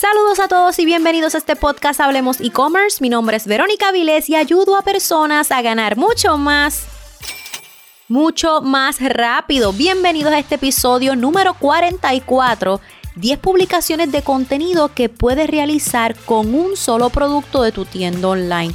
Saludos a todos y bienvenidos a este podcast Hablemos e-commerce. Mi nombre es Verónica Vilés y ayudo a personas a ganar mucho más mucho más rápido. Bienvenidos a este episodio número 44. 10 publicaciones de contenido que puedes realizar con un solo producto de tu tienda online.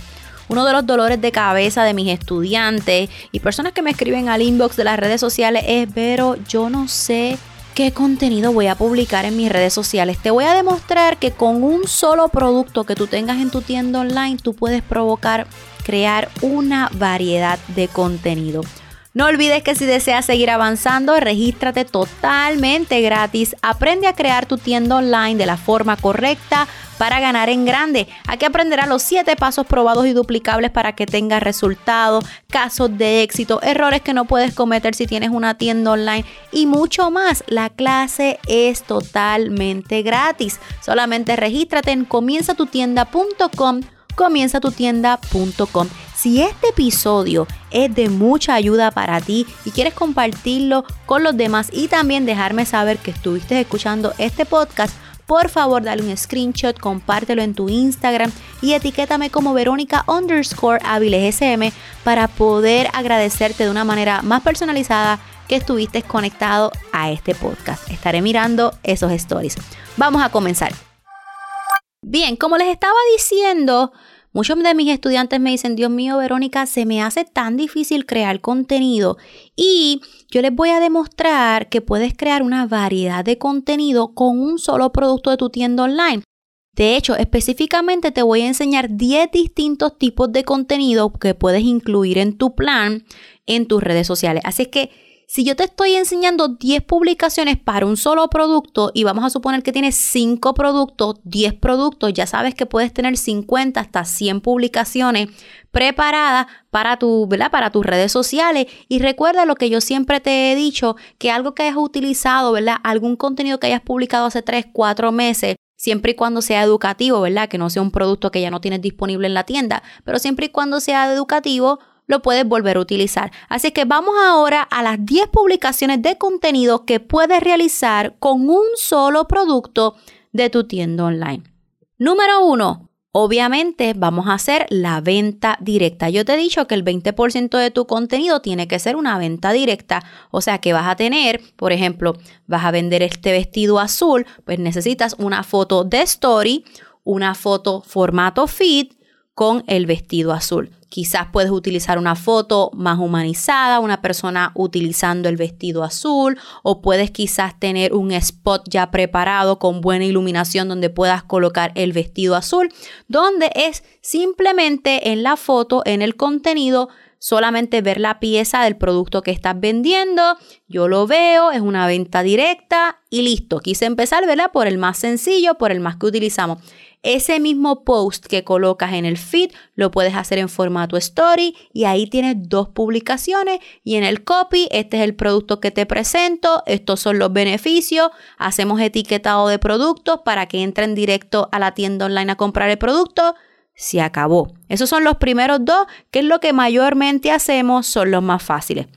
Uno de los dolores de cabeza de mis estudiantes y personas que me escriben al inbox de las redes sociales es, pero yo no sé qué contenido voy a publicar en mis redes sociales. Te voy a demostrar que con un solo producto que tú tengas en tu tienda online, tú puedes provocar, crear una variedad de contenido. No olvides que si deseas seguir avanzando, regístrate totalmente gratis. Aprende a crear tu tienda online de la forma correcta para ganar en grande. Aquí aprenderás los 7 pasos probados y duplicables para que tengas resultados, casos de éxito, errores que no puedes cometer si tienes una tienda online y mucho más. La clase es totalmente gratis. Solamente regístrate en comienzatutienda.com comienzatutienda.com. Si este episodio es de mucha ayuda para ti y quieres compartirlo con los demás y también dejarme saber que estuviste escuchando este podcast, por favor dale un screenshot, compártelo en tu Instagram y etiquétame como Verónica underscore SM para poder agradecerte de una manera más personalizada que estuviste conectado a este podcast. Estaré mirando esos stories. Vamos a comenzar. Bien, como les estaba diciendo, muchos de mis estudiantes me dicen, Dios mío, Verónica, se me hace tan difícil crear contenido y yo les voy a demostrar que puedes crear una variedad de contenido con un solo producto de tu tienda online. De hecho, específicamente te voy a enseñar 10 distintos tipos de contenido que puedes incluir en tu plan en tus redes sociales. Así que si yo te estoy enseñando 10 publicaciones para un solo producto y vamos a suponer que tienes 5 productos, 10 productos, ya sabes que puedes tener 50 hasta 100 publicaciones preparadas para, tu, para tus redes sociales. Y recuerda lo que yo siempre te he dicho, que algo que hayas utilizado, ¿verdad? Algún contenido que hayas publicado hace 3, 4 meses, siempre y cuando sea educativo, ¿verdad? Que no sea un producto que ya no tienes disponible en la tienda, pero siempre y cuando sea educativo, lo puedes volver a utilizar. Así que vamos ahora a las 10 publicaciones de contenido que puedes realizar con un solo producto de tu tienda online. Número 1. Obviamente vamos a hacer la venta directa. Yo te he dicho que el 20% de tu contenido tiene que ser una venta directa. O sea que vas a tener, por ejemplo, vas a vender este vestido azul, pues necesitas una foto de story, una foto formato feed con el vestido azul. Quizás puedes utilizar una foto más humanizada, una persona utilizando el vestido azul, o puedes quizás tener un spot ya preparado con buena iluminación donde puedas colocar el vestido azul, donde es simplemente en la foto, en el contenido, solamente ver la pieza del producto que estás vendiendo. Yo lo veo, es una venta directa y listo. Quise empezar, ¿verdad? Por el más sencillo, por el más que utilizamos. Ese mismo post que colocas en el feed lo puedes hacer en formato story y ahí tienes dos publicaciones y en el copy este es el producto que te presento, estos son los beneficios, hacemos etiquetado de productos para que entren directo a la tienda online a comprar el producto. Se acabó. Esos son los primeros dos, que es lo que mayormente hacemos, son los más fáciles.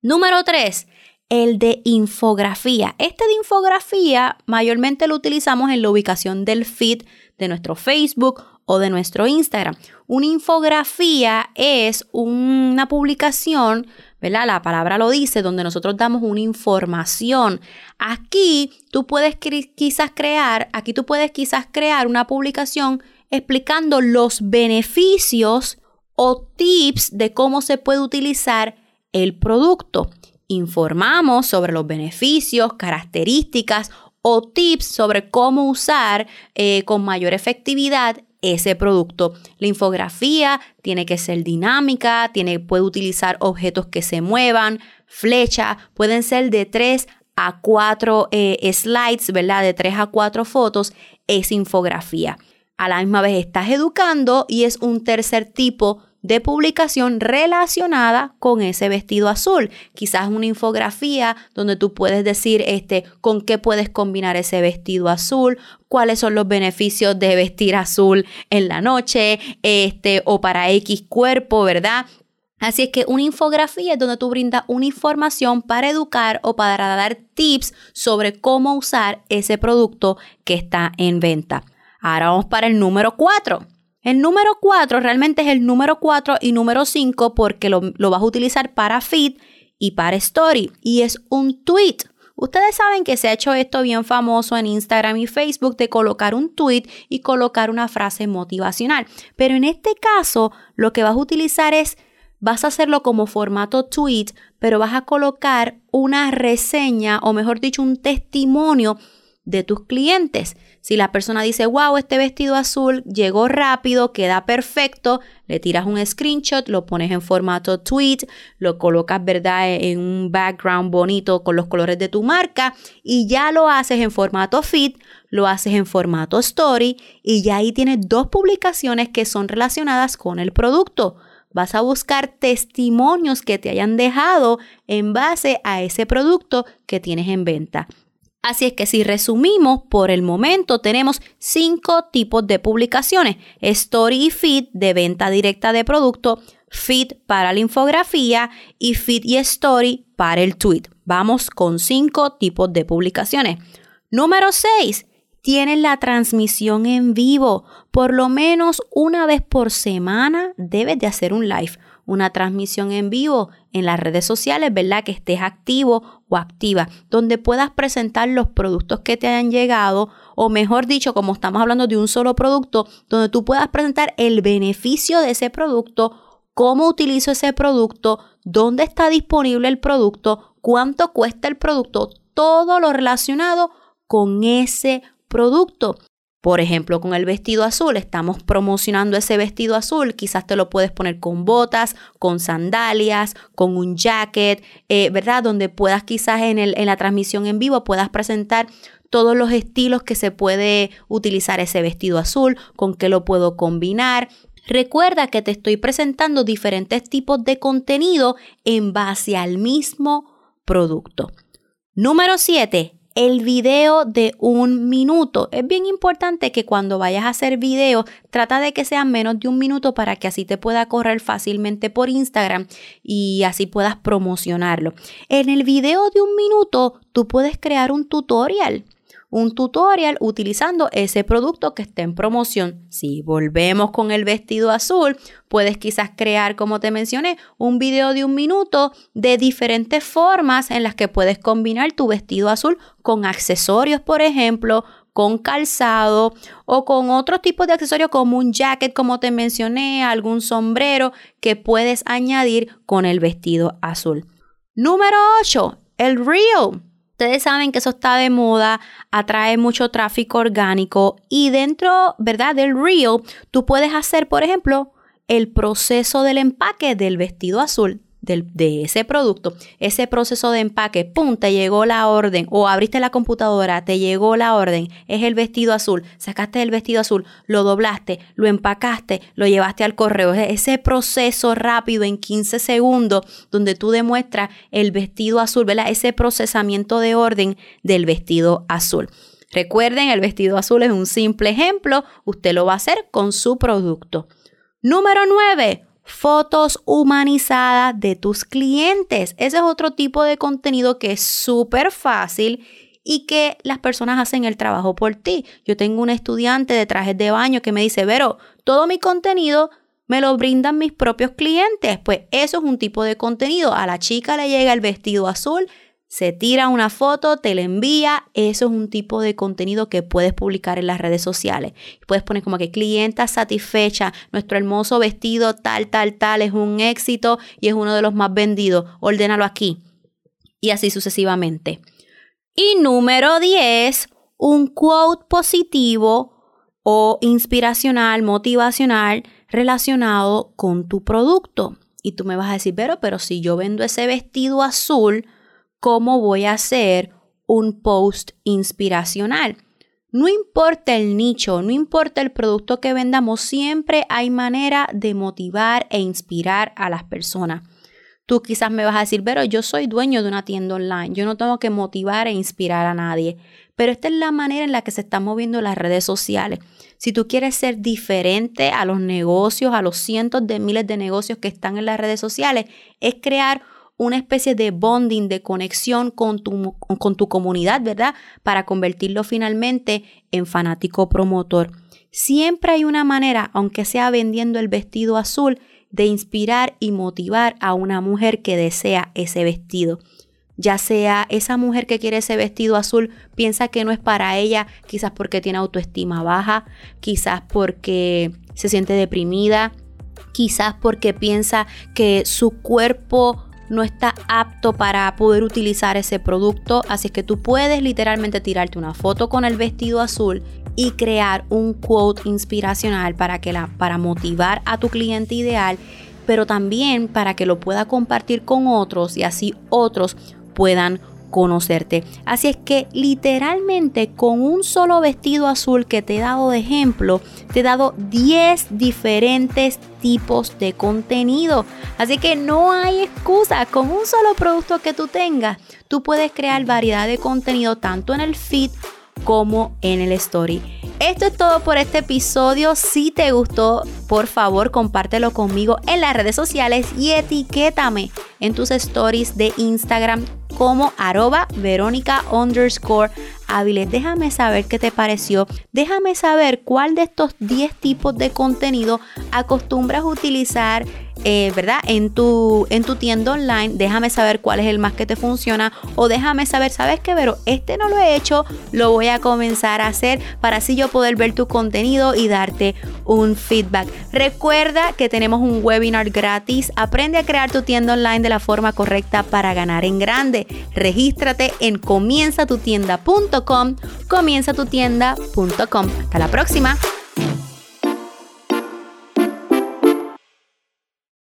Número 3 el de infografía. Este de infografía mayormente lo utilizamos en la ubicación del feed de nuestro Facebook o de nuestro Instagram. Una infografía es una publicación, ¿verdad? La palabra lo dice, donde nosotros damos una información. Aquí tú puedes quizás crear, aquí tú puedes quizás crear una publicación explicando los beneficios o tips de cómo se puede utilizar el producto informamos sobre los beneficios, características o tips sobre cómo usar eh, con mayor efectividad ese producto. La infografía tiene que ser dinámica, tiene, puede utilizar objetos que se muevan, flecha, pueden ser de 3 a 4 eh, slides, ¿verdad? De 3 a 4 fotos, es infografía. A la misma vez estás educando y es un tercer tipo de publicación relacionada con ese vestido azul. Quizás una infografía donde tú puedes decir este, con qué puedes combinar ese vestido azul, cuáles son los beneficios de vestir azul en la noche, este, o para X cuerpo, ¿verdad? Así es que una infografía es donde tú brindas una información para educar o para dar tips sobre cómo usar ese producto que está en venta. Ahora vamos para el número 4. El número 4 realmente es el número 4 y número 5 porque lo, lo vas a utilizar para feed y para story y es un tweet. Ustedes saben que se ha hecho esto bien famoso en Instagram y Facebook de colocar un tweet y colocar una frase motivacional. Pero en este caso, lo que vas a utilizar es, vas a hacerlo como formato tweet, pero vas a colocar una reseña o mejor dicho, un testimonio de tus clientes. Si la persona dice, wow, este vestido azul llegó rápido, queda perfecto, le tiras un screenshot, lo pones en formato tweet, lo colocas, ¿verdad?, en un background bonito con los colores de tu marca y ya lo haces en formato feed, lo haces en formato story y ya ahí tienes dos publicaciones que son relacionadas con el producto. Vas a buscar testimonios que te hayan dejado en base a ese producto que tienes en venta. Así es que si resumimos, por el momento tenemos cinco tipos de publicaciones. Story y feed de venta directa de producto, feed para la infografía y feed y story para el tweet. Vamos con cinco tipos de publicaciones. Número 6. Tienes la transmisión en vivo. Por lo menos una vez por semana debes de hacer un live una transmisión en vivo en las redes sociales, ¿verdad? Que estés activo o activa, donde puedas presentar los productos que te hayan llegado, o mejor dicho, como estamos hablando de un solo producto, donde tú puedas presentar el beneficio de ese producto, cómo utilizo ese producto, dónde está disponible el producto, cuánto cuesta el producto, todo lo relacionado con ese producto. Por ejemplo, con el vestido azul, estamos promocionando ese vestido azul, quizás te lo puedes poner con botas, con sandalias, con un jacket, eh, ¿verdad? Donde puedas quizás en, en la transmisión en vivo puedas presentar todos los estilos que se puede utilizar ese vestido azul, con qué lo puedo combinar. Recuerda que te estoy presentando diferentes tipos de contenido en base al mismo producto. Número 7 el video de un minuto. Es bien importante que cuando vayas a hacer video, trata de que sean menos de un minuto para que así te pueda correr fácilmente por Instagram y así puedas promocionarlo. En el video de un minuto, tú puedes crear un tutorial un tutorial utilizando ese producto que esté en promoción. Si volvemos con el vestido azul, puedes quizás crear, como te mencioné, un video de un minuto de diferentes formas en las que puedes combinar tu vestido azul con accesorios, por ejemplo, con calzado o con otro tipo de accesorio como un jacket, como te mencioné, algún sombrero que puedes añadir con el vestido azul. Número 8, el reel. Ustedes saben que eso está de moda, atrae mucho tráfico orgánico y dentro, ¿verdad? Del reel, tú puedes hacer, por ejemplo, el proceso del empaque del vestido azul de ese producto, ese proceso de empaque, ¡pum! Te llegó la orden o abriste la computadora, te llegó la orden, es el vestido azul, sacaste el vestido azul, lo doblaste, lo empacaste, lo llevaste al correo. Ese proceso rápido en 15 segundos donde tú demuestras el vestido azul, ¿verdad? Ese procesamiento de orden del vestido azul. Recuerden, el vestido azul es un simple ejemplo, usted lo va a hacer con su producto. Número 9 fotos humanizadas de tus clientes. Ese es otro tipo de contenido que es súper fácil y que las personas hacen el trabajo por ti. Yo tengo un estudiante de trajes de baño que me dice, Vero, todo mi contenido me lo brindan mis propios clientes. Pues eso es un tipo de contenido. A la chica le llega el vestido azul, se tira una foto, te la envía. Eso es un tipo de contenido que puedes publicar en las redes sociales. Puedes poner como que clienta satisfecha, nuestro hermoso vestido tal, tal, tal es un éxito y es uno de los más vendidos. Ordénalo aquí. Y así sucesivamente. Y número 10, un quote positivo o inspiracional, motivacional relacionado con tu producto. Y tú me vas a decir, pero, pero si yo vendo ese vestido azul, cómo voy a hacer un post inspiracional. No importa el nicho, no importa el producto que vendamos, siempre hay manera de motivar e inspirar a las personas. Tú quizás me vas a decir, pero yo soy dueño de una tienda online, yo no tengo que motivar e inspirar a nadie. Pero esta es la manera en la que se están moviendo las redes sociales. Si tú quieres ser diferente a los negocios, a los cientos de miles de negocios que están en las redes sociales, es crear una especie de bonding, de conexión con tu, con tu comunidad, ¿verdad? Para convertirlo finalmente en fanático promotor. Siempre hay una manera, aunque sea vendiendo el vestido azul, de inspirar y motivar a una mujer que desea ese vestido. Ya sea esa mujer que quiere ese vestido azul piensa que no es para ella, quizás porque tiene autoestima baja, quizás porque se siente deprimida, quizás porque piensa que su cuerpo no está apto para poder utilizar ese producto, así que tú puedes literalmente tirarte una foto con el vestido azul y crear un quote inspiracional para, que la, para motivar a tu cliente ideal, pero también para que lo pueda compartir con otros y así otros puedan conocerte. Así es que literalmente con un solo vestido azul que te he dado de ejemplo, te he dado 10 diferentes tipos de contenido. Así que no hay excusa, con un solo producto que tú tengas, tú puedes crear variedad de contenido tanto en el feed como en el story. Esto es todo por este episodio. Si te gustó, por favor, compártelo conmigo en las redes sociales y etiquétame en tus stories de Instagram como arroba verónica underscore Déjame saber qué te pareció. Déjame saber cuál de estos 10 tipos de contenido acostumbras utilizar eh, ¿verdad? En tu, en tu tienda online, déjame saber cuál es el más que te funciona o déjame saber, ¿sabes qué? Pero este no lo he hecho, lo voy a comenzar a hacer para así yo poder ver tu contenido y darte un feedback. Recuerda que tenemos un webinar gratis, aprende a crear tu tienda online de la forma correcta para ganar en grande. Regístrate en comienzatutienda.com, comienzatutienda.com. Hasta la próxima.